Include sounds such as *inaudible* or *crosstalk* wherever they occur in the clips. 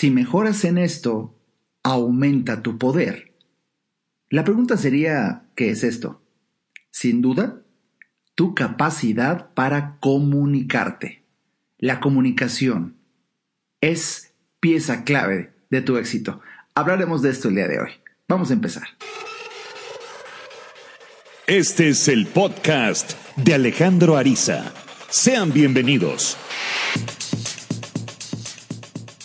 si mejoras en esto, aumenta tu poder. La pregunta sería, ¿qué es esto? Sin duda, tu capacidad para comunicarte. La comunicación es pieza clave de tu éxito. Hablaremos de esto el día de hoy. Vamos a empezar. Este es el podcast de Alejandro Ariza. Sean bienvenidos.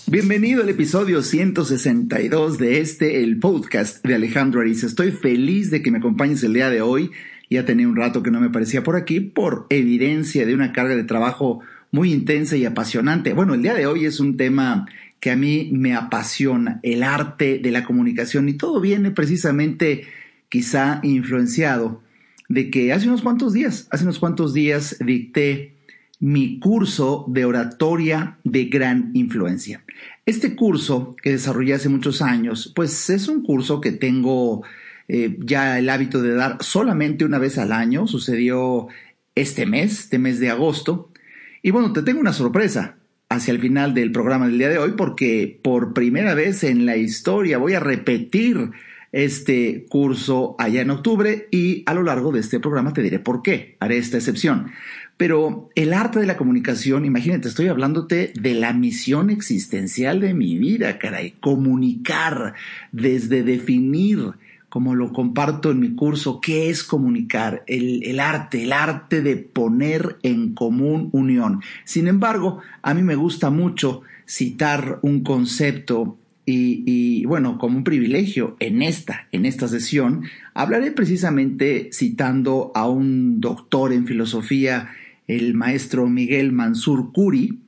Bienvenido al episodio 162 de este, el podcast de Alejandro Ariza. Estoy feliz de que me acompañes el día de hoy. Ya tenía un rato que no me parecía por aquí por evidencia de una carga de trabajo muy intensa y apasionante. Bueno, el día de hoy es un tema que a mí me apasiona, el arte de la comunicación y todo viene precisamente quizá influenciado de que hace unos cuantos días, hace unos cuantos días dicté mi curso de oratoria de gran influencia. Este curso que desarrollé hace muchos años, pues es un curso que tengo eh, ya el hábito de dar solamente una vez al año. Sucedió este mes, este mes de agosto. Y bueno, te tengo una sorpresa hacia el final del programa del día de hoy porque por primera vez en la historia voy a repetir este curso allá en octubre y a lo largo de este programa te diré por qué haré esta excepción. Pero el arte de la comunicación, imagínate, estoy hablándote de la misión existencial de mi vida, caray, comunicar, desde definir, como lo comparto en mi curso, qué es comunicar, el, el, arte, el arte de poner en común unión. Sin embargo, a mí me gusta mucho citar un concepto y, bueno, como un privilegio en esta, en esta sesión, hablaré precisamente citando a un doctor en filosofía, el maestro Miguel Mansur Curi,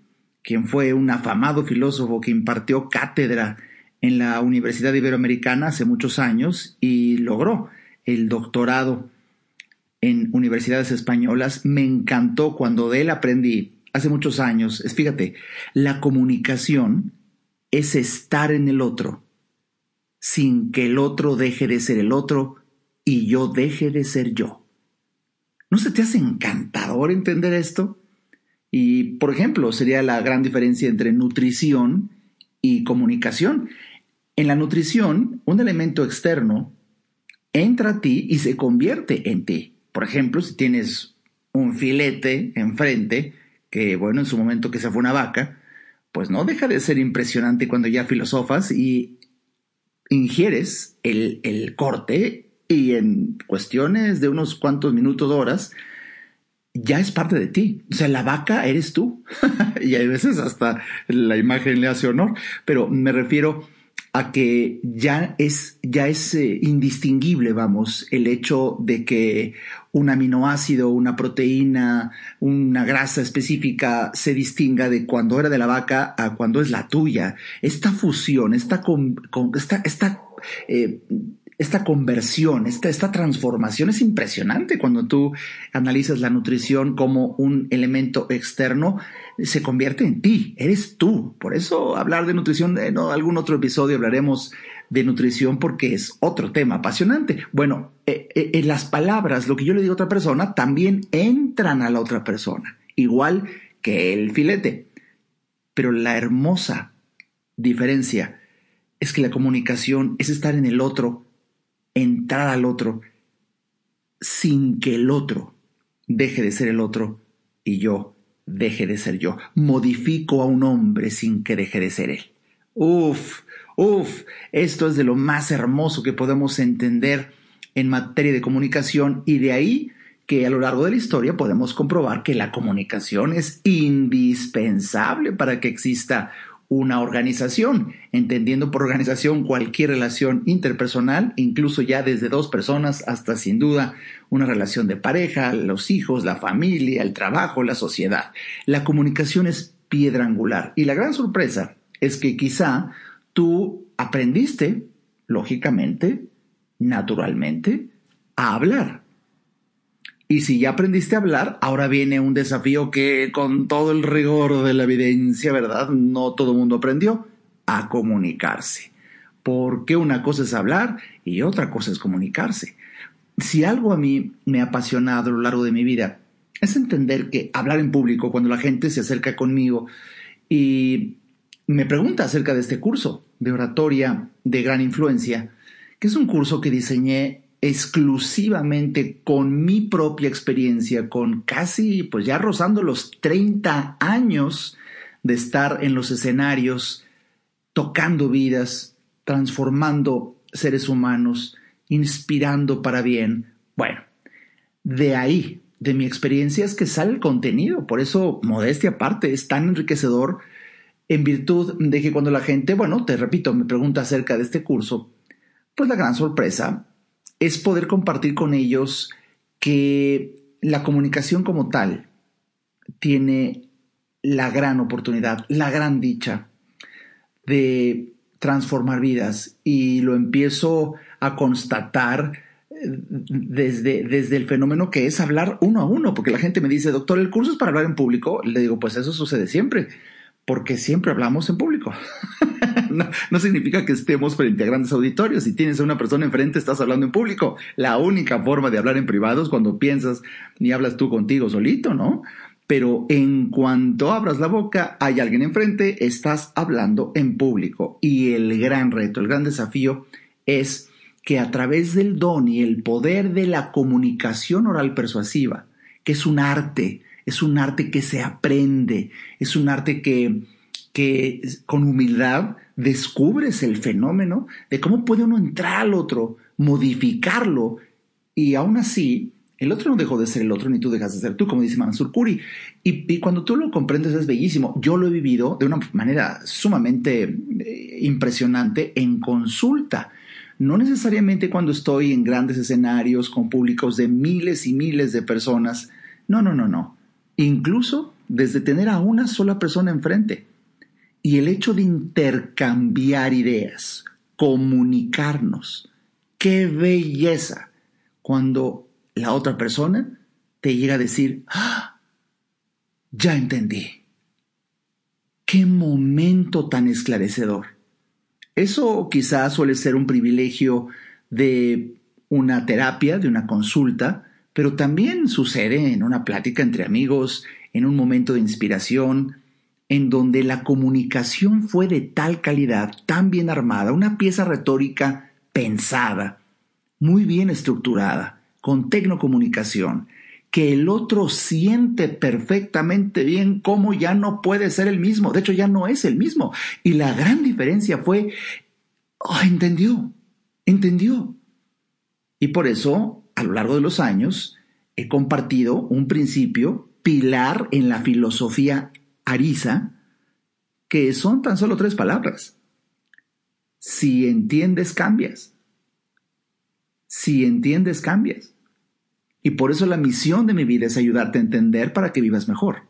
quien fue un afamado filósofo que impartió cátedra en la Universidad Iberoamericana hace muchos años y logró el doctorado en universidades españolas. Me encantó cuando de él aprendí hace muchos años. Fíjate, la comunicación es estar en el otro, sin que el otro deje de ser el otro y yo deje de ser yo. ¿No se te hace encantador entender esto? Y, por ejemplo, sería la gran diferencia entre nutrición y comunicación. En la nutrición, un elemento externo entra a ti y se convierte en ti. Por ejemplo, si tienes un filete enfrente, que bueno, en su momento que se fue una vaca, pues no deja de ser impresionante cuando ya filosofas y ingieres el, el corte y en cuestiones de unos cuantos minutos, horas, ya es parte de ti. O sea, la vaca eres tú. *laughs* y hay veces hasta la imagen le hace honor, pero me refiero a que ya es, ya es eh, indistinguible, vamos, el hecho de que un aminoácido, una proteína, una grasa específica se distinga de cuando era de la vaca a cuando es la tuya. Esta fusión, esta, con, esta, esta eh, esta conversión, esta, esta transformación es impresionante cuando tú analizas la nutrición como un elemento externo, se convierte en ti, eres tú. Por eso hablar de nutrición, en algún otro episodio hablaremos de nutrición porque es otro tema apasionante. Bueno, eh, eh, en las palabras, lo que yo le digo a otra persona, también entran a la otra persona, igual que el filete. Pero la hermosa diferencia es que la comunicación es estar en el otro entrar al otro sin que el otro deje de ser el otro y yo deje de ser yo. Modifico a un hombre sin que deje de ser él. Uf, uf, esto es de lo más hermoso que podemos entender en materia de comunicación y de ahí que a lo largo de la historia podemos comprobar que la comunicación es indispensable para que exista una organización, entendiendo por organización cualquier relación interpersonal, incluso ya desde dos personas hasta sin duda una relación de pareja, los hijos, la familia, el trabajo, la sociedad. La comunicación es piedra angular y la gran sorpresa es que quizá tú aprendiste, lógicamente, naturalmente, a hablar y si ya aprendiste a hablar, ahora viene un desafío que con todo el rigor de la evidencia, ¿verdad? No todo el mundo aprendió a comunicarse. Porque una cosa es hablar y otra cosa es comunicarse. Si algo a mí me ha apasionado a lo largo de mi vida, es entender que hablar en público, cuando la gente se acerca conmigo y me pregunta acerca de este curso de oratoria de gran influencia, que es un curso que diseñé exclusivamente con mi propia experiencia, con casi, pues ya rozando los 30 años de estar en los escenarios, tocando vidas, transformando seres humanos, inspirando para bien. Bueno, de ahí, de mi experiencia es que sale el contenido, por eso, modestia aparte, es tan enriquecedor en virtud de que cuando la gente, bueno, te repito, me pregunta acerca de este curso, pues la gran sorpresa es poder compartir con ellos que la comunicación como tal tiene la gran oportunidad, la gran dicha de transformar vidas y lo empiezo a constatar eh, desde, desde el fenómeno que es hablar uno a uno, porque la gente me dice, doctor, el curso es para hablar en público. Le digo, pues eso sucede siempre, porque siempre hablamos en público. *laughs* no, significa que estemos frente a grandes auditorios. Si tienes a una persona enfrente, estás hablando en público. La única forma de hablar en privado es cuando piensas ni hablas tú contigo solito, ¿no? Pero en cuanto abras la boca, hay alguien enfrente, estás hablando en público. Y el gran reto, el gran desafío es que a través del don y el poder de la comunicación oral persuasiva, que es un arte, es un arte que se aprende, es un arte que, que con humildad descubres el fenómeno de cómo puede uno entrar al otro, modificarlo y aún así el otro no dejó de ser el otro ni tú dejas de ser tú, como dice Mansur Kuri. Y, y, cuando tú lo comprendes es bellísimo. Yo lo he vivido de una manera sumamente eh, impresionante en consulta. No necesariamente cuando estoy en grandes escenarios con públicos de miles y miles de personas. No, no, no, no. Incluso desde tener a una sola persona enfrente y el hecho de intercambiar ideas, comunicarnos. ¡Qué belleza! Cuando la otra persona te llega a decir, ¡Ah! ya entendí. ¡Qué momento tan esclarecedor! Eso quizás suele ser un privilegio de una terapia, de una consulta, pero también sucede en una plática entre amigos, en un momento de inspiración, en donde la comunicación fue de tal calidad, tan bien armada, una pieza retórica pensada, muy bien estructurada, con tecnocomunicación, que el otro siente perfectamente bien cómo ya no puede ser el mismo, de hecho ya no es el mismo. Y la gran diferencia fue, oh, entendió, entendió. Y por eso, a lo largo de los años, he compartido un principio pilar en la filosofía Arisa, que son tan solo tres palabras. Si entiendes, cambias. Si entiendes, cambias. Y por eso la misión de mi vida es ayudarte a entender para que vivas mejor.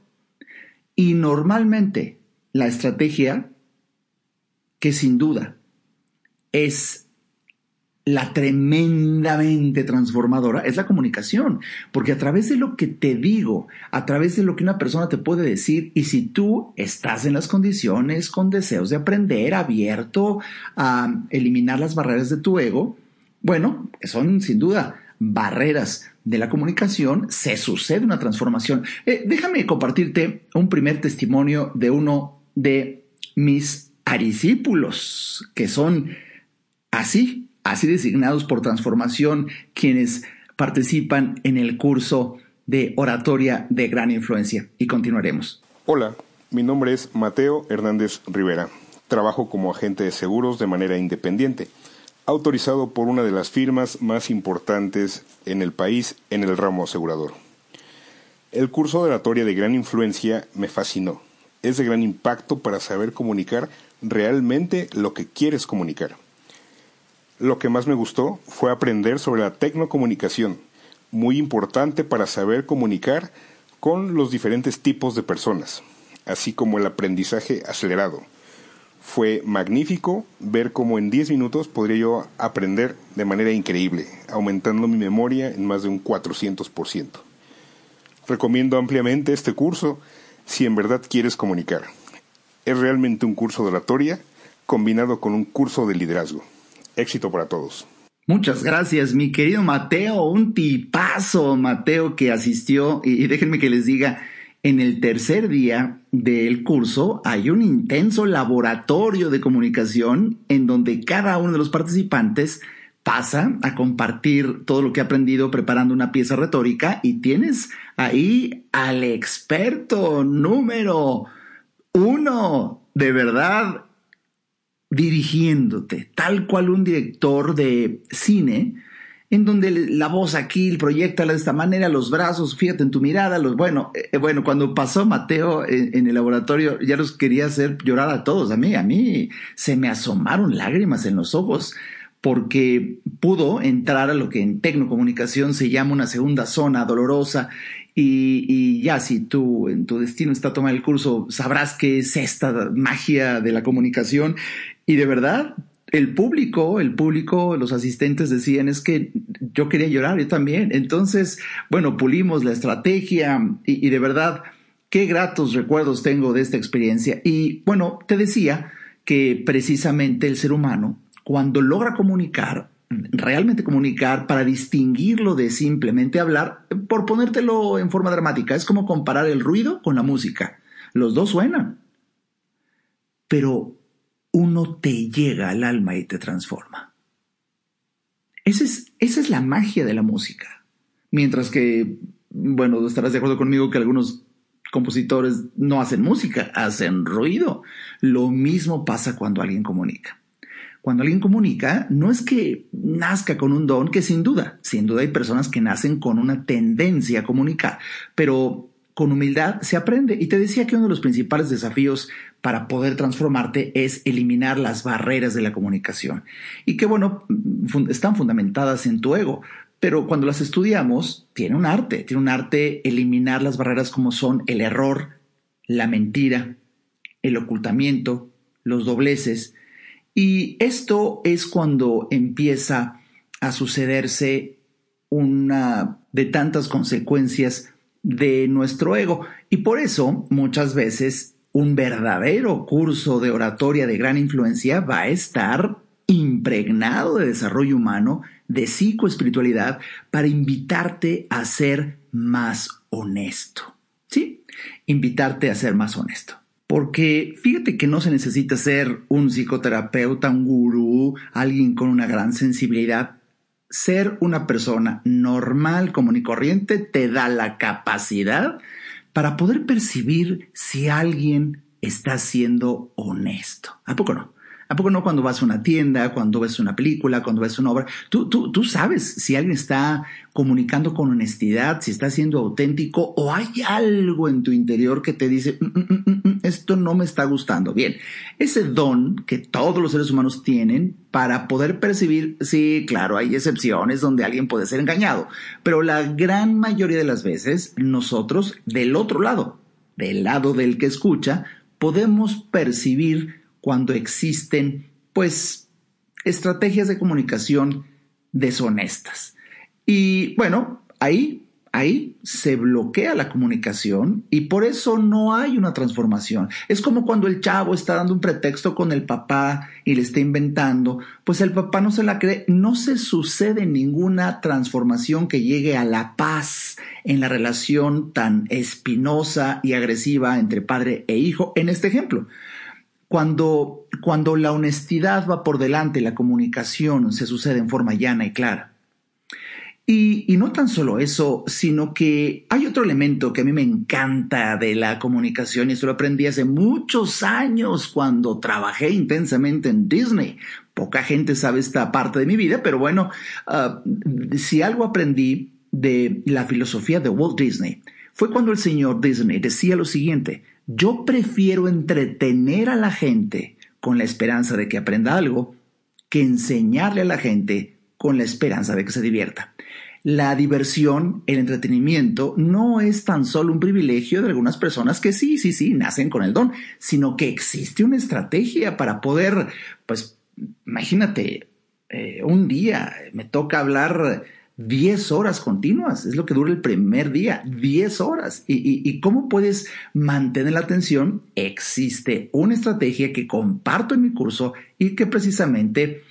Y normalmente la estrategia que sin duda es la tremendamente transformadora es la comunicación, porque a través de lo que te digo, a través de lo que una persona te puede decir, y si tú estás en las condiciones con deseos de aprender, abierto a eliminar las barreras de tu ego, bueno, son sin duda barreras de la comunicación, se sucede una transformación. Eh, déjame compartirte un primer testimonio de uno de mis arisípulos, que son así así designados por transformación quienes participan en el curso de oratoria de gran influencia. Y continuaremos. Hola, mi nombre es Mateo Hernández Rivera. Trabajo como agente de seguros de manera independiente, autorizado por una de las firmas más importantes en el país en el ramo asegurador. El curso de oratoria de gran influencia me fascinó. Es de gran impacto para saber comunicar realmente lo que quieres comunicar. Lo que más me gustó fue aprender sobre la tecnocomunicación, muy importante para saber comunicar con los diferentes tipos de personas, así como el aprendizaje acelerado. Fue magnífico ver cómo en 10 minutos podría yo aprender de manera increíble, aumentando mi memoria en más de un 400%. Recomiendo ampliamente este curso si en verdad quieres comunicar. Es realmente un curso de oratoria combinado con un curso de liderazgo. Éxito para todos. Muchas gracias, mi querido Mateo, un tipazo, Mateo, que asistió, y déjenme que les diga, en el tercer día del curso hay un intenso laboratorio de comunicación en donde cada uno de los participantes pasa a compartir todo lo que ha aprendido preparando una pieza retórica. Y tienes ahí al experto número uno, de verdad, dirigiéndote, tal cual un director de cine, en donde la voz aquí proyecta de esta manera, los brazos, fíjate en tu mirada, los bueno, eh, bueno, cuando pasó Mateo en, el laboratorio, ya los quería hacer llorar a todos, a mí, a mí se me asomaron lágrimas en los ojos porque pudo entrar a lo que en tecnocomunicación se llama una segunda zona dolorosa y, ya si tú en tu destino está tomar el curso, sabrás qué es esta magia de la comunicación y de verdad el público, el público, los asistentes decían es que yo quería llorar, yo también. Entonces, bueno, pulimos la estrategia y, y de verdad, qué gratos recuerdos tengo de esta experiencia. Y bueno, te decía que precisamente el ser humano cuando logra comunicar, realmente comunicar para distinguirlo de simplemente hablar, por ponértelo en forma dramática, es como comparar el ruido con la música. Los dos suenan, pero uno te llega al alma y te transforma. Esa es, esa es la magia de la música. Mientras que, bueno, estarás de acuerdo conmigo que algunos compositores no hacen música, hacen ruido. Lo mismo pasa cuando alguien comunica cuando alguien comunica, no es que nazca con un don, que sin duda, sin duda hay personas que nacen con una tendencia a comunicar, pero con humildad se aprende. Y te decía que uno de los principales desafíos para poder transformarte es eliminar las barreras de la comunicación. Y que bueno, están fundamentadas en tu ego. Pero cuando las estudiamos, tiene un arte, tiene un arte eliminar las barreras como son el error, la mentira, el ocultamiento, los dobleces, y esto es cuando empieza a sucederse una de tantas consecuencias de nuestro ego. Y por eso muchas veces un verdadero curso de oratoria de gran influencia va a estar impregnado de desarrollo humano, de psicoespiritualidad, para invitarte a ser más honesto. ¿Sí? Invitarte a ser más honesto. Porque fíjate que no se necesita ser un psicoterapeuta, un gurú, alguien con una gran sensibilidad. Ser una persona normal, común y corriente te da la capacidad para poder percibir si alguien está siendo honesto. ¿A poco no? ¿A poco no cuando vas a una tienda, cuando ves una película, cuando ves una obra? Tú, tú, tú sabes si alguien está comunicando con honestidad, si está siendo auténtico o hay algo en tu interior que te dice, mm, mm, mm, esto no me está gustando. Bien, ese don que todos los seres humanos tienen para poder percibir, sí, claro, hay excepciones donde alguien puede ser engañado, pero la gran mayoría de las veces nosotros del otro lado, del lado del que escucha, podemos percibir cuando existen, pues, estrategias de comunicación deshonestas. Y bueno, ahí, ahí se bloquea la comunicación y por eso no hay una transformación. Es como cuando el chavo está dando un pretexto con el papá y le está inventando, pues el papá no se la cree, no se sucede ninguna transformación que llegue a la paz en la relación tan espinosa y agresiva entre padre e hijo en este ejemplo. Cuando, cuando la honestidad va por delante, la comunicación se sucede en forma llana y clara. Y, no tan solo eso, sino que hay otro elemento que a mí me encanta de la comunicación y eso lo aprendí hace muchos años cuando trabajé intensamente en Disney. Poca gente sabe esta parte de mi vida, pero bueno, uh, si algo aprendí de la filosofía de Walt Disney fue cuando el señor Disney decía lo siguiente, yo prefiero entretener a la gente con la esperanza de que aprenda algo que enseñarle a la gente con la esperanza de que se divierta. La diversión, el entretenimiento, no es tan solo un privilegio de algunas personas que sí, sí, sí, nacen con el don, sino que existe una estrategia para poder, pues, imagínate, eh, un día me toca hablar 10 horas continuas, es lo que dura el primer día, 10 horas. ¿Y, cómo puedes mantener la atención? Existe una estrategia que comparto en mi curso y que precisamente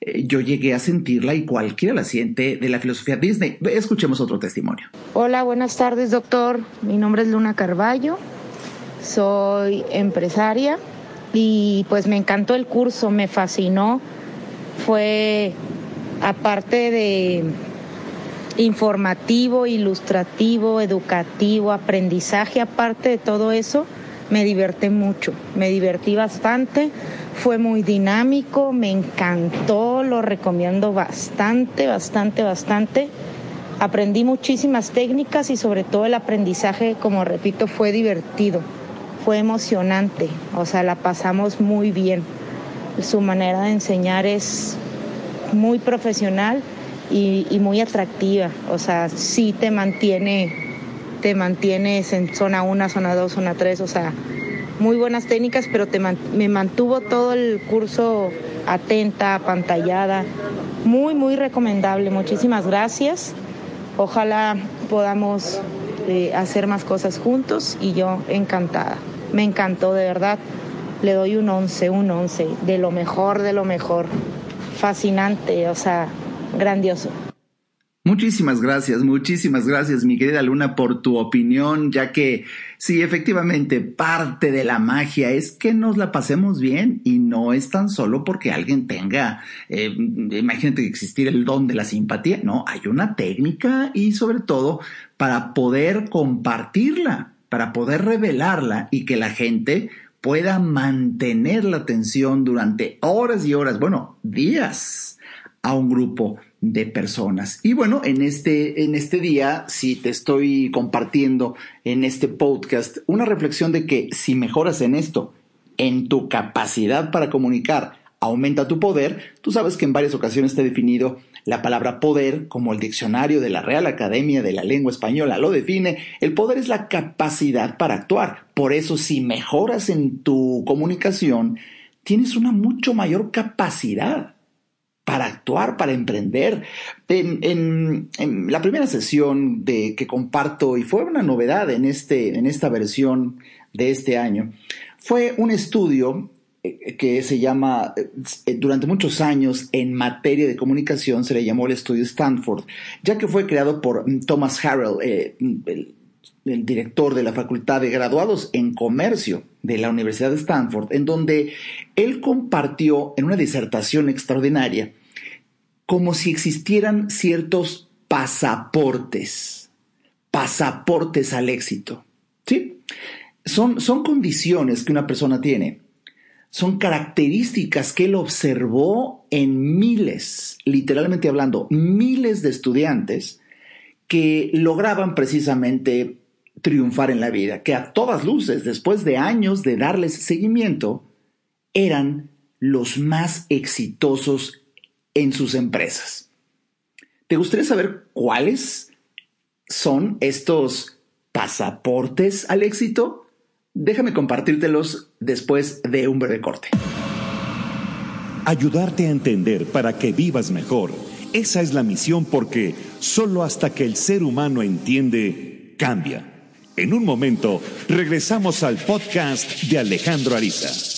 eh, yo llegué a sentirla y cualquiera la siente de la filosofía Disney. Escuchemos otro testimonio. Hola, buenas tardes doctor. Mi nombre es Luna Carballo. soy empresaria y pues me encantó el curso, me fascinó. Fue aparte de informativo, ilustrativo, educativo, aprendizaje, aparte de todo eso, me divertí mucho, me divertí bastante, fue muy dinámico, me encantó, lo recomiendo bastante, bastante, bastante. Aprendí muchísimas técnicas y sobre todo el aprendizaje, como repito, fue divertido, fue emocionante, o sea, la pasamos muy bien. Su manera de enseñar es muy profesional y, muy atractiva, o sea, sí te mantiene, te mantienes en zona 1, zona 2, zona 3, o sea, muy buenas técnicas, pero te me mantuvo todo el curso atenta, apantallada, muy, muy recomendable, muchísimas gracias. Ojalá podamos eh, hacer más cosas juntos y yo encantada. Me encantó, de verdad. Le doy un 11, un 11, de lo mejor, de lo mejor. Fascinante, o sea, grandioso. Muchísimas gracias, muchísimas gracias, mi querida Luna, por tu opinión, ya que sí, efectivamente, parte de la magia es que nos la pasemos bien y no es tan solo porque alguien tenga, eh, imagínate que existir el don de la simpatía, no, hay una técnica y sobre todo para poder compartirla, para poder revelarla y que la gente pueda mantener la atención durante horas y horas, bueno, días a un grupo de personas. Y bueno, en este, en este día, si te estoy compartiendo en este podcast una reflexión de que si mejoras en esto, en tu capacidad para comunicar, aumenta tu poder, tú sabes que en varias ocasiones te he definido la palabra poder, como el diccionario de la Real Academia de la Lengua Española lo define, el poder es la capacidad para actuar. Por eso, si mejoras en tu comunicación, tienes una mucho mayor capacidad para actuar, para emprender. En, la primera sesión de, que comparto, y fue una novedad en, este, en esta versión de este año, fue un estudio eh, que se llama, eh, durante muchos años en materia de comunicación se le llamó el estudio Stanford, ya que fue creado por Thomas Harrell, eh, el, el director de la Facultad de Graduados en Comercio de la Universidad de Stanford, en donde él compartió en una disertación extraordinaria como si existieran ciertos pasaportes, pasaportes al éxito. ¿Sí? Son, son condiciones que una persona tiene, son características que él observó en miles, literalmente hablando, miles de estudiantes que lograban precisamente triunfar en la vida, que a todas luces, después de años de darles seguimiento, eran los más exitosos en sus empresas. ¿Te gustaría saber cuáles son estos pasaportes al éxito? Déjame compartírtelos después de un breve corte. Ayudarte a entender para que vivas mejor. Esa es la misión porque solo hasta que el ser humano entiende, cambia. En un momento, regresamos al podcast de Alejandro Ariza.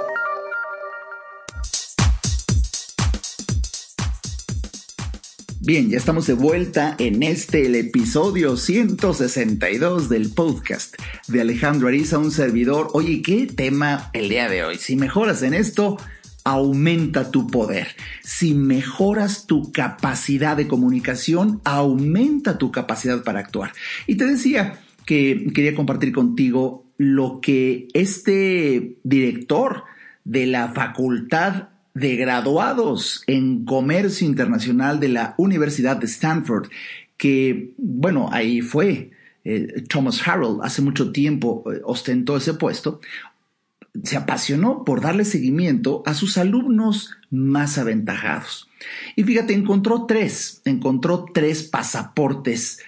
Bien, ya estamos de vuelta en este, el episodio 162 del podcast de Alejandro Ariza, un servidor. Oye, ¿qué tema el día de hoy? Si mejoras en esto, aumenta tu poder. Si mejoras tu capacidad de comunicación, aumenta tu capacidad para actuar. Y te decía que quería compartir contigo lo que este director de la Facultad de graduados en comercio internacional de la Universidad de Stanford, que, bueno, ahí fue. Eh, Thomas Harrell hace mucho tiempo eh, ostentó ese puesto, se apasionó por darle seguimiento a sus alumnos más aventajados. Y fíjate, encontró tres, encontró tres pasaportes,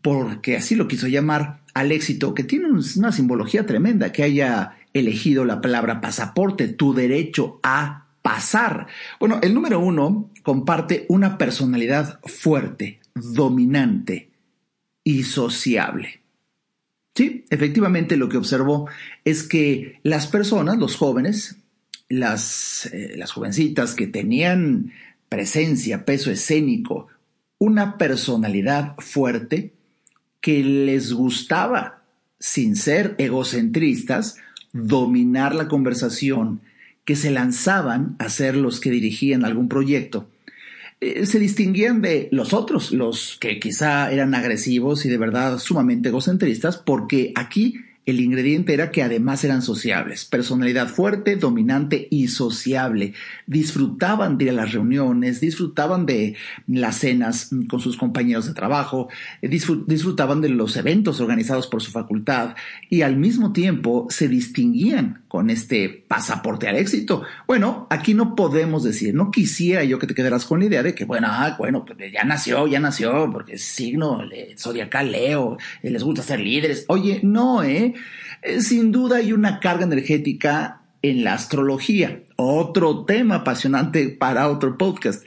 porque así lo quiso llamar al éxito, que tiene una simbología tremenda, que haya elegido la palabra pasaporte, tu derecho a pasar. Bueno, el número uno comparte una personalidad fuerte, dominante y sociable. Sí, efectivamente lo que observó es que las personas, los jóvenes, las, eh, las jovencitas que tenían presencia, peso escénico, una personalidad fuerte, que les gustaba, sin ser egocentristas, dominar la conversación, que se lanzaban a ser los que dirigían algún proyecto, eh, se distinguían de los otros, los que quizá eran agresivos y de verdad sumamente egocentristas, porque aquí el ingrediente era que además eran sociables, personalidad fuerte, dominante y sociable. Disfrutaban de ir a las reuniones, disfrutaban de las cenas con sus compañeros de trabajo, disfrutaban de los eventos organizados por su facultad y al mismo tiempo se distinguían con este pasaporte al éxito. Bueno, aquí no podemos decir, no quisiera yo que te quedaras con la idea de que, bueno, ah, bueno, pues ya nació, ya nació, porque es signo zodiacal Leo, les gusta ser líderes. Oye, no, ¿eh? Eh, sin duda hay una carga energética en la astrología, otro tema apasionante para otro podcast.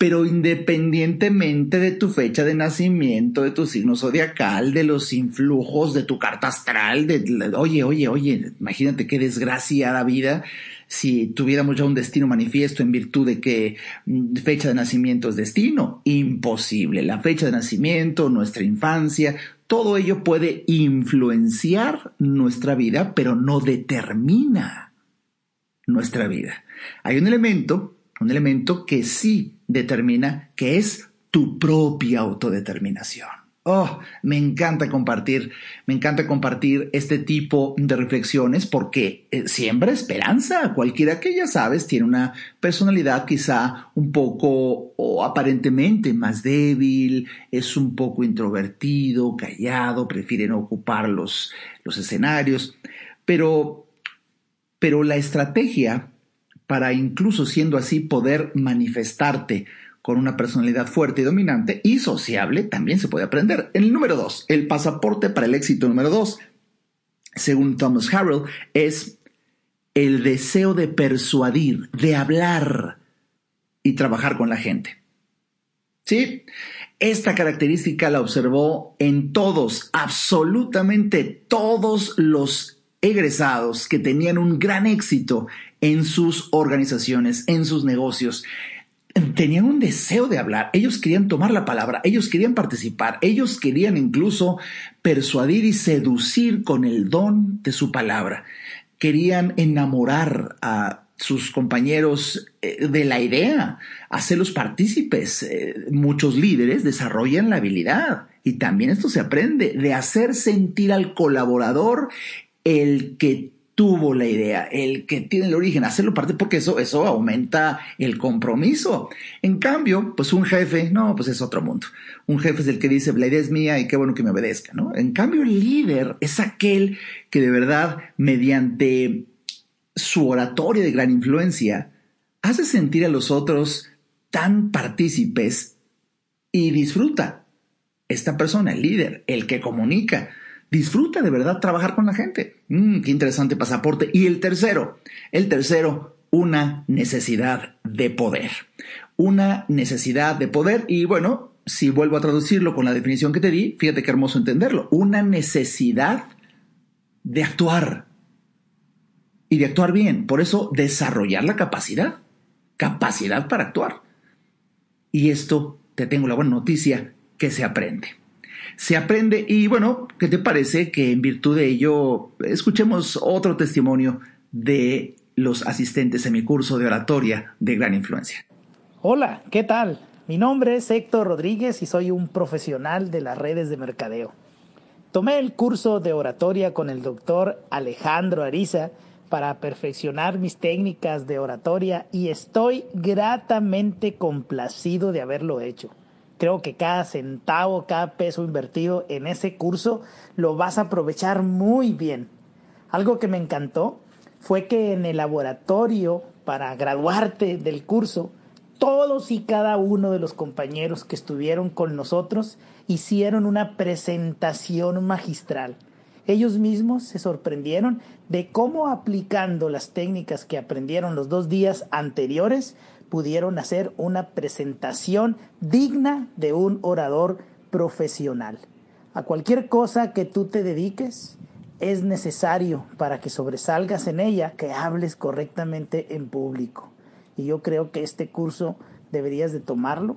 Pero independientemente de tu fecha de nacimiento, de tu signo zodiacal, de los influjos de tu carta astral, de, oye, oye, oye, imagínate qué desgraciada vida si tuviéramos ya un destino manifiesto en virtud de que mm, fecha de nacimiento es destino. Imposible. La fecha de nacimiento, nuestra infancia, todo ello puede influenciar nuestra vida, pero no determina nuestra vida. Hay un elemento, un elemento que sí determina, que es tu propia autodeterminación. Oh, me encanta compartir, me encanta compartir este tipo de reflexiones porque eh, siembra esperanza. Cualquiera que ya sabes tiene una personalidad quizá un poco o aparentemente más débil, es un poco introvertido, callado, prefiere no ocupar los, los escenarios, pero, pero la estrategia para incluso siendo así poder manifestarte con una personalidad fuerte y dominante y sociable también se puede aprender. El número dos, el pasaporte para el éxito número dos, según Thomas Harrell, es el deseo de persuadir, de hablar y trabajar con la gente. ¿Sí? Esta característica la observó en todos, absolutamente todos los egresados que tenían un gran éxito en sus organizaciones, en sus negocios. Tenían un deseo de hablar, ellos querían tomar la palabra, ellos querían participar, ellos querían incluso persuadir y seducir con el don de su palabra, querían enamorar a sus compañeros eh, de la idea, hacerlos partícipes. Eh, muchos líderes desarrollan la habilidad y también esto se aprende de hacer sentir al colaborador el que tuvo la idea, el que tiene el origen, hacerlo parte porque eso, eso aumenta el compromiso. En cambio, pues un jefe, no, pues es otro mundo. Un jefe es el que dice, la idea es mía y qué bueno que me obedezca, ¿no? En cambio, el líder es aquel que de verdad, mediante su oratoria de gran influencia, hace sentir a los otros tan partícipes y disfruta. Esta persona, el líder, el que comunica, disfruta de verdad trabajar con la gente. Mm, qué interesante pasaporte. Y el tercero, el tercero, una necesidad de poder. Una necesidad de poder y bueno, si vuelvo a traducirlo con la definición que te di, fíjate qué hermoso entenderlo. Una necesidad de actuar y de actuar bien. Por eso, desarrollar la capacidad, capacidad para actuar. Y esto, te tengo la buena noticia, que se aprende se aprende y bueno, ¿qué te parece que en virtud de ello escuchemos otro testimonio de los asistentes en mi curso de oratoria de gran influencia? Hola, ¿qué tal? Mi nombre es Héctor Rodríguez y soy un profesional de las redes de mercadeo. Tomé el curso de oratoria con el doctor Alejandro Ariza, para perfeccionar mis técnicas de oratoria y estoy gratamente complacido de haberlo hecho. Creo que cada centavo, cada peso invertido en ese curso lo vas a aprovechar muy bien. Algo que me encantó fue que en el laboratorio para graduarte del curso, todos y cada uno de los compañeros que estuvieron con nosotros hicieron una presentación magistral. Ellos mismos se sorprendieron de cómo aplicando las técnicas que aprendieron los dos días anteriores pudieron hacer una presentación digna de un orador profesional. A cualquier cosa que tú te dediques, es necesario para que sobresalgas en ella que hables correctamente en público. Y yo creo que este curso deberías de tomarlo,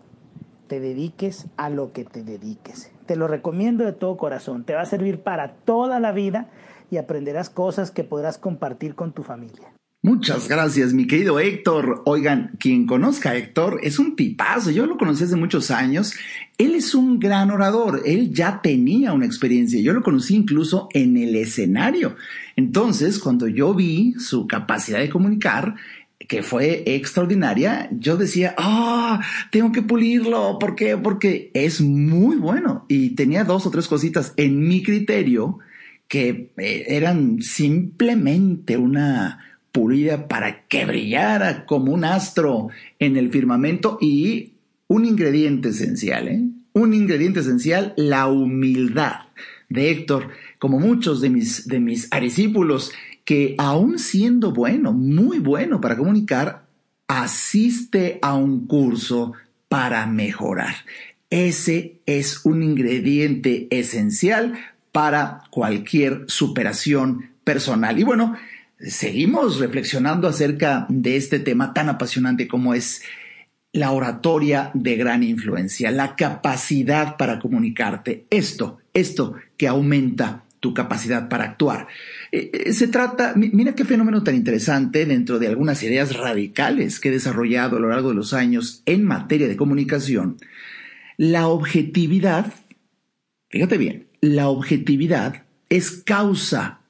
te dediques a lo que te dediques. Te lo recomiendo de todo corazón, te va a servir para toda la vida y aprenderás cosas que podrás compartir con tu familia. Muchas gracias, mi querido Héctor. Oigan, quien conozca a Héctor es un tipazo. Yo lo conocí hace muchos años. Él es un gran orador. Él ya tenía una experiencia. Yo lo conocí incluso en el escenario. Entonces, cuando yo vi su capacidad de comunicar, que fue extraordinaria, yo decía, ah, tengo que pulirlo. ¿Por qué? Porque es muy bueno. Y tenía dos o tres cositas en mi criterio que eh, eran simplemente una pulida para que brillara como un astro en el firmamento y un ingrediente esencial, ¿eh? Un ingrediente esencial, la humildad de Héctor, como muchos de mis, de mis que aún siendo bueno, muy bueno para comunicar, asiste a un curso para mejorar. Ese es un ingrediente esencial para cualquier superación personal. Y bueno, seguimos reflexionando acerca de este tema tan apasionante como es la oratoria de gran influencia, la capacidad para comunicarte, esto, esto que aumenta tu capacidad para actuar. Eh, eh, se trata, mira qué fenómeno tan interesante dentro de algunas ideas radicales que he desarrollado a lo largo de los años en materia de comunicación. La objetividad, fíjate bien, la objetividad es causa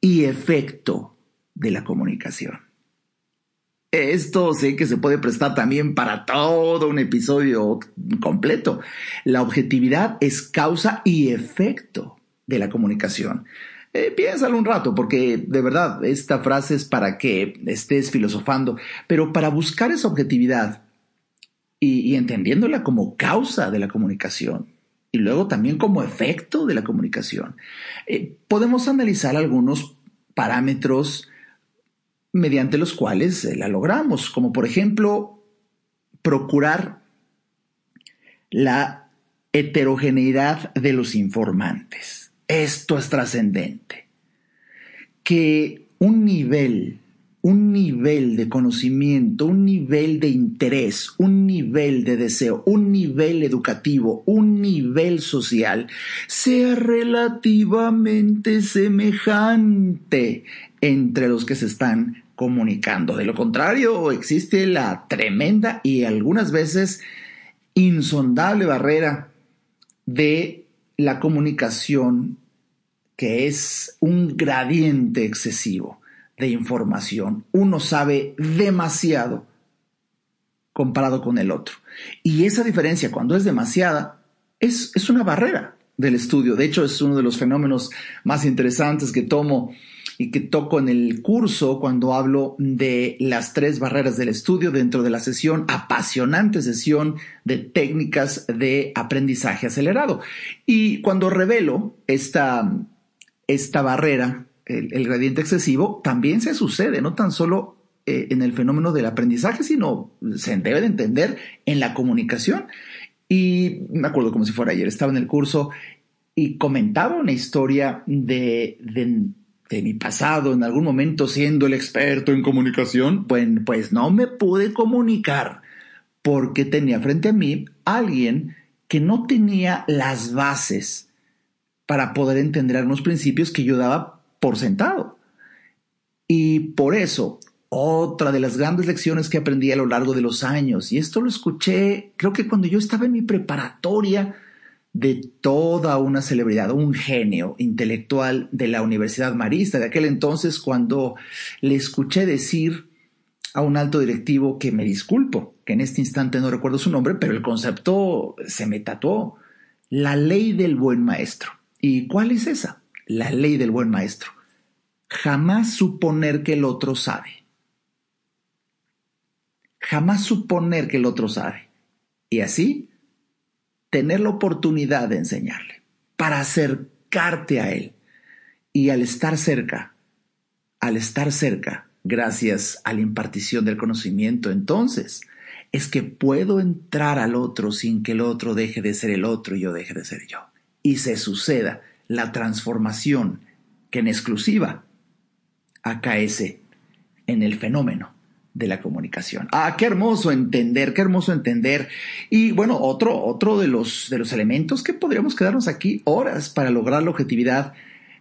y efecto de la comunicación. Esto sé que se puede prestar también para todo un episodio completo. La objetividad es causa y efecto de la comunicación. Eh, piénsalo un rato, porque de verdad esta frase es para que estés filosofando, pero para buscar esa objetividad y, entendiéndola como causa de la comunicación y luego también como efecto de la comunicación, eh, podemos analizar algunos parámetros mediante los cuales eh, la logramos, como por ejemplo procurar la heterogeneidad de los informantes. Esto es trascendente. Que un nivel un nivel de conocimiento, un nivel de interés, un nivel de deseo, un nivel educativo, un nivel social, sea relativamente semejante entre los que se están comunicando. De lo contrario, existe la tremenda y algunas veces insondable barrera de la comunicación que es un gradiente excesivo de información. Uno sabe demasiado comparado con el otro. Y esa diferencia, cuando es demasiada, es, es una barrera del estudio. De hecho, es uno de los fenómenos más interesantes que tomo y que toco en el curso cuando hablo de las tres barreras del estudio dentro de la sesión, apasionante sesión de técnicas de aprendizaje acelerado. Y cuando revelo esta, esta barrera el, gradiente excesivo también se sucede, no tan solo eh, en el fenómeno del aprendizaje, sino se debe de entender en la comunicación. Y me acuerdo como si fuera ayer, estaba en el curso y comentaba una historia de, de, mi pasado, en algún momento siendo el experto en comunicación, bueno, pues no me pude comunicar porque tenía frente a mí alguien que no tenía las bases para poder entender algunos principios que yo daba por sentado. Y por eso, otra de las grandes lecciones que aprendí a lo largo de los años, y esto lo escuché, creo que cuando yo estaba en mi preparatoria de toda una celebridad, un genio intelectual de la Universidad Marista de aquel entonces cuando le escuché decir a un alto directivo que me disculpo, que en este instante no recuerdo su nombre, pero el concepto se me tatuó, la ley del buen maestro. ¿Y cuál es esa? La ley del buen maestro. Jamás suponer que el otro sabe. Jamás suponer que el otro sabe. Y así tener la oportunidad de enseñarle, para acercarte a Él. Y al estar cerca, al estar cerca, gracias a la impartición del conocimiento, entonces es que puedo entrar al otro sin que el otro deje de ser el otro y yo deje de ser yo. Y se suceda la transformación que en exclusiva acaece en el fenómeno de la comunicación. Ah, qué hermoso entender, qué hermoso entender. Y bueno, otro, otro de, los, de los elementos que podríamos quedarnos aquí horas para lograr la objetividad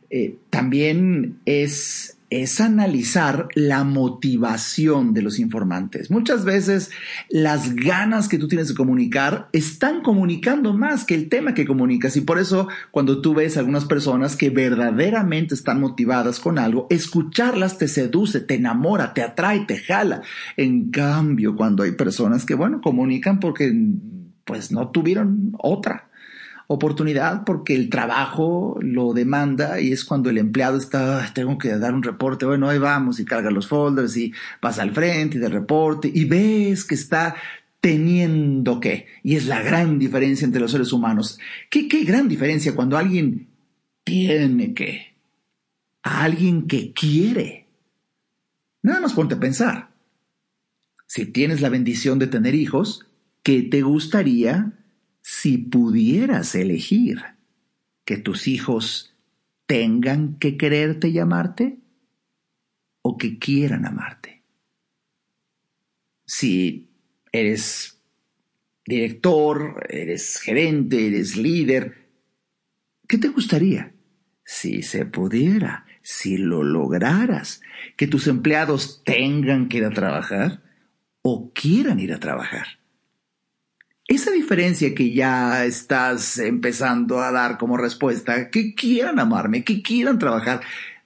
eh, también es es analizar la motivación de los informantes. Muchas veces las ganas que tú tienes de comunicar están comunicando más que el tema que comunicas y por eso cuando tú ves algunas personas que verdaderamente están motivadas con algo, escucharlas te seduce, te enamora, te atrae, te jala. En cambio, cuando hay personas que, bueno, comunican porque pues no tuvieron otra oportunidad porque el trabajo lo demanda y es cuando el empleado está, tengo que dar un reporte, bueno, ahí vamos y carga los folders y pasa al frente y del reporte y ves que está teniendo que. Y es la gran diferencia entre los seres humanos. ¿Qué, qué gran diferencia cuando alguien tiene que? A alguien que quiere. Nada más ponte a pensar. Si tienes la bendición de tener hijos, ¿qué te gustaría si pudieras elegir que tus hijos tengan que quererte y amarte o que quieran amarte. Si eres director, eres gerente, eres líder, ¿qué te gustaría? Si se pudiera, si lo lograras, que tus empleados tengan que ir a trabajar o quieran ir a trabajar. Esa diferencia que ya estás empezando a dar como respuesta, que quieran amarme, que quieran trabajar.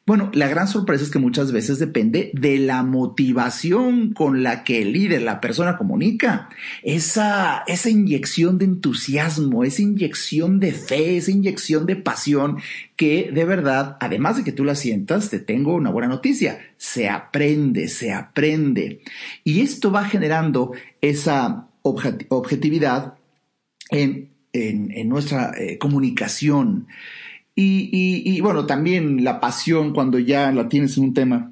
Bueno, la gran sorpresa es que muchas veces depende de la motivación con la que el líder, la persona comunica. Esa, esa inyección de entusiasmo, esa inyección de fe, esa inyección de pasión que de verdad, además de que tú la sientas, te tengo una buena noticia. Se aprende, se aprende. Y esto va generando esa objetividad en, nuestra eh, comunicación. Y, bueno, también la pasión cuando ya la tienes en un tema.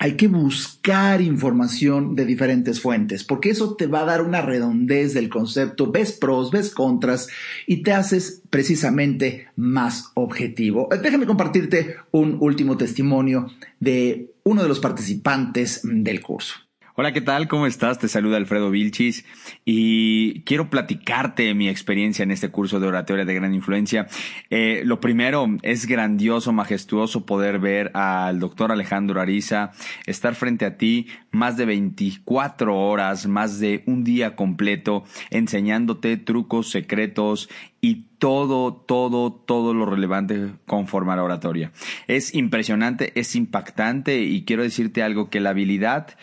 Hay que buscar información de diferentes fuentes, porque eso te va a dar una redondez del concepto, ves pros, ves contras y te haces precisamente más objetivo. Déjame compartirte un último testimonio de uno de los participantes del curso. Hola, ¿qué tal? ¿Cómo estás? Te saluda Alfredo Vilchis y quiero platicarte mi experiencia en este curso de oratoria de gran influencia. Eh, lo primero, es grandioso, majestuoso poder ver al doctor Alejandro Ariza estar frente a ti más de 24 horas, más de un día completo, enseñándote trucos, secretos y todo, todo, todo lo relevante conforme a la oratoria. Es impresionante, es impactante y quiero decirte algo que la habilidad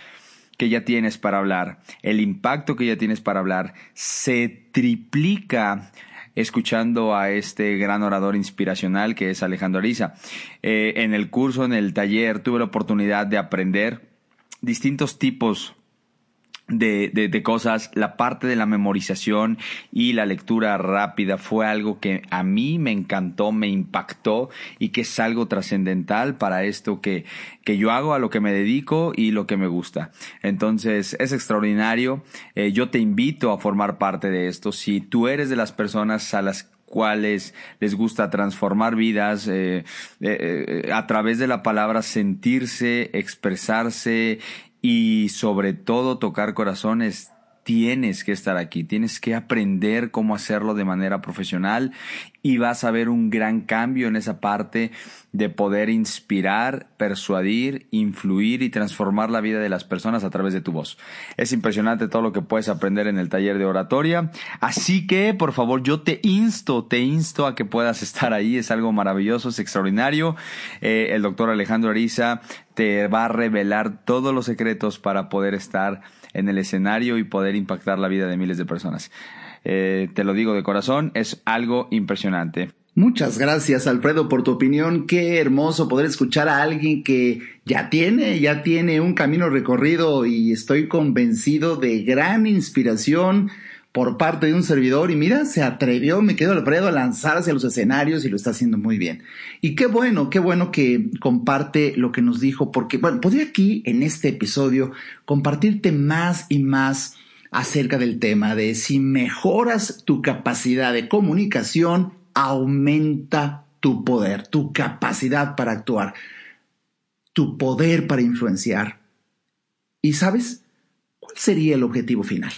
que ya tienes para hablar, el impacto que ya tienes para hablar, se triplica escuchando a este gran orador inspiracional que es Alejandro Ariza. Eh, en el curso, en el taller, tuve la oportunidad de aprender distintos tipos de, de, de, cosas, la parte de la memorización y la lectura rápida fue algo que a mí me encantó, me impactó y que es algo trascendental para esto que, que yo hago, a lo que me dedico y lo que me gusta. Entonces es extraordinario. Eh, yo te invito a formar parte de esto. Si tú eres de las personas a las cuales les gusta transformar vidas eh, eh, a través de la palabra, sentirse, expresarse y sobre todo tocar corazones, tienes que estar aquí, tienes que aprender cómo hacerlo de manera profesional y vas a ver un gran cambio en esa parte de poder inspirar, persuadir, influir y transformar la vida de las personas a través de tu voz. Es impresionante todo lo que puedes aprender en el taller de oratoria. Así que, por favor, yo te insto, te insto a que puedas estar ahí. Es algo maravilloso, es extraordinario. Eh, el doctor Alejandro Ariza te va a revelar todos los secretos para poder estar en el escenario y poder impactar la vida de miles de personas. Eh, te lo digo de corazón, es algo impresionante. Muchas gracias Alfredo por tu opinión. Qué hermoso poder escuchar a alguien que ya tiene, ya tiene un camino recorrido y estoy convencido de gran inspiración por parte de un servidor y mira, se atrevió, me quedo Alfredo a lanzarse a los escenarios y lo está haciendo muy bien. Y qué bueno, qué bueno que comparte lo que nos dijo, porque bueno, podría aquí en este episodio compartirte más y más acerca del tema de si mejoras tu capacidad de comunicación, aumenta tu poder, tu capacidad para actuar, tu poder para influenciar. ¿Y sabes cuál sería el objetivo final?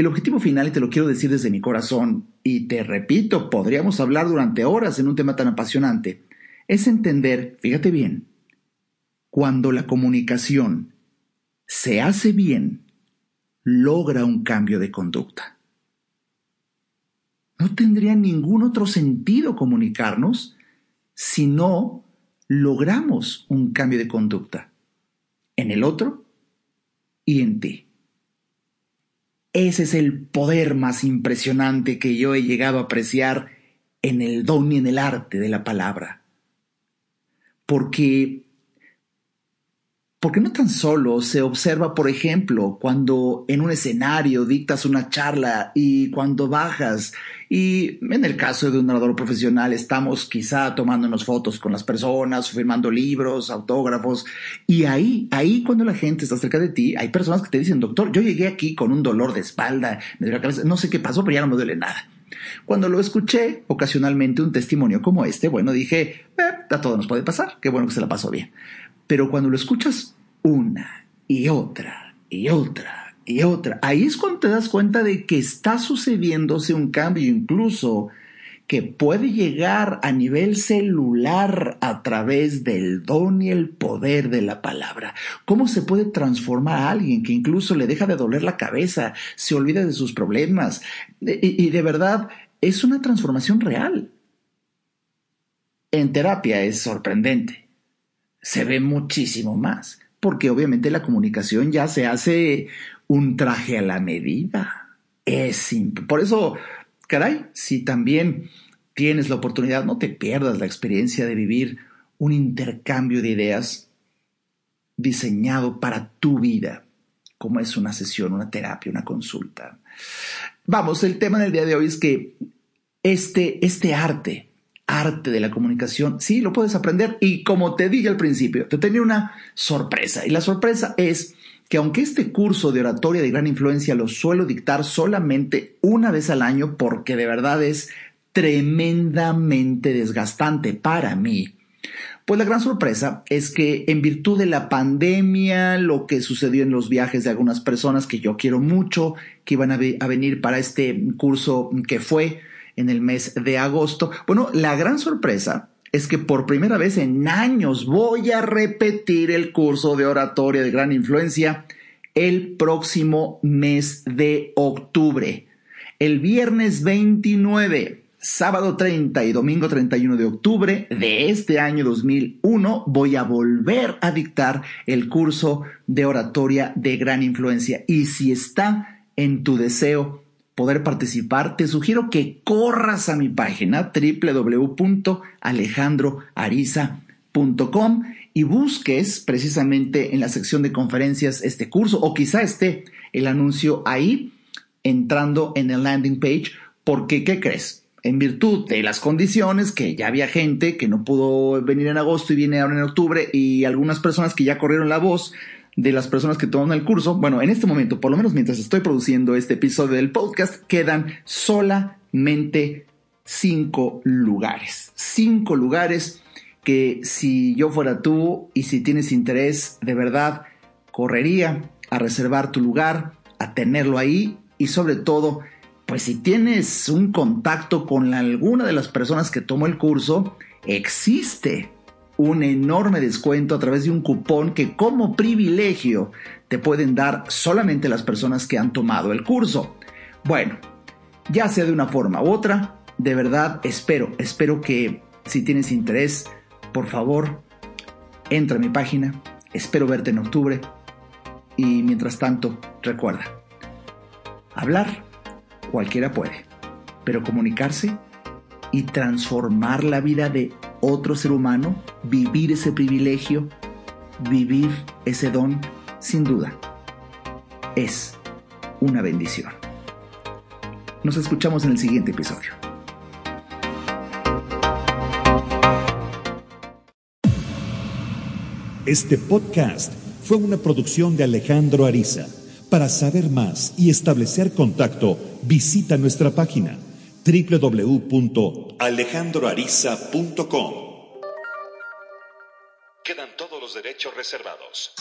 El objetivo final, y te lo quiero decir desde mi corazón, y te repito, podríamos hablar durante horas en un tema tan apasionante, es entender, fíjate bien, cuando la comunicación se hace bien, logra un cambio de conducta. No tendría ningún otro sentido comunicarnos si no logramos un cambio de conducta en el otro y en ti. Ese es el poder más impresionante que yo he llegado a apreciar en el don y en el arte de la palabra. Porque porque no tan solo se observa, por ejemplo, cuando en un escenario dictas una charla y cuando bajas y en el caso de un orador profesional estamos quizá tomándonos fotos con las personas, firmando libros, autógrafos y ahí, ahí cuando la gente está cerca de ti, hay personas que te dicen, doctor, yo llegué aquí con un dolor de espalda, me duele la cabeza, no sé qué pasó, pero ya no me duele nada. Cuando lo escuché ocasionalmente un testimonio como este, bueno, dije, eh, a todo nos puede pasar, qué bueno que se la pasó bien. Pero cuando lo escuchas una y otra y otra y otra, ahí es cuando te das cuenta de que está sucediéndose un cambio incluso que puede llegar a nivel celular a través del don y el poder de la palabra. ¿Cómo se puede transformar a alguien que incluso le deja de doler la cabeza, se olvida de sus problemas? Y, y de verdad, es una transformación real. En terapia es sorprendente se ve muchísimo más, porque obviamente la comunicación ya se hace un traje a la medida. Es simple. Por eso, caray, si también tienes la oportunidad, no te pierdas la experiencia de vivir un intercambio de ideas diseñado para tu vida, como es una sesión, una terapia, una consulta. Vamos, el tema del día de hoy es que este, este arte, arte de la comunicación, sí, lo puedes aprender. Y como te dije al principio, te tenía una sorpresa. Y la sorpresa es que aunque este curso de oratoria de gran influencia lo suelo dictar solamente una vez al año, porque de verdad es tremendamente desgastante para mí, pues la gran sorpresa es que en virtud de la pandemia, lo que sucedió en los viajes de algunas personas que yo quiero mucho, que iban a, a venir para este curso que fue en el mes de agosto. Bueno, la gran sorpresa es que por primera vez en años voy a repetir el curso de oratoria de gran influencia el próximo mes de octubre. El viernes 29, sábado 30 y domingo 31 de octubre de este año 2001 voy a volver a dictar el curso de oratoria de gran influencia. Y si está en tu deseo poder participar, te sugiero que corras a mi página www.alejandroariza.com y busques precisamente en la sección de conferencias este curso o quizá esté el anuncio ahí entrando en el landing page porque ¿qué crees? En virtud de las condiciones que ya había gente que no pudo venir en agosto y viene ahora en octubre y algunas personas que ya corrieron la voz de las personas que toman el curso, bueno, en este momento, por lo menos mientras estoy produciendo este episodio del podcast, quedan solamente cinco lugares. Cinco lugares que si yo fuera tú y si tienes interés, de verdad, correría a reservar tu lugar, a tenerlo ahí y sobre todo pues si tienes un contacto con alguna de las personas que tomó el curso, existe un enorme descuento a través de un cupón que como privilegio te pueden dar solamente las personas que han tomado el curso. Bueno, ya sea de una forma u otra, de verdad espero, espero que si tienes interés, por favor, entra a mi página, espero verte en octubre y mientras tanto, recuerda, hablar cualquiera puede, pero comunicarse y transformar la vida de otro ser humano, vivir ese privilegio, vivir ese don, sin duda, es una bendición. Nos escuchamos en el siguiente episodio. Este podcast fue una producción de Alejandro Ariza. Para saber más y establecer contacto, visita nuestra página www.alejandroariza.com. Quedan todos los derechos reservados.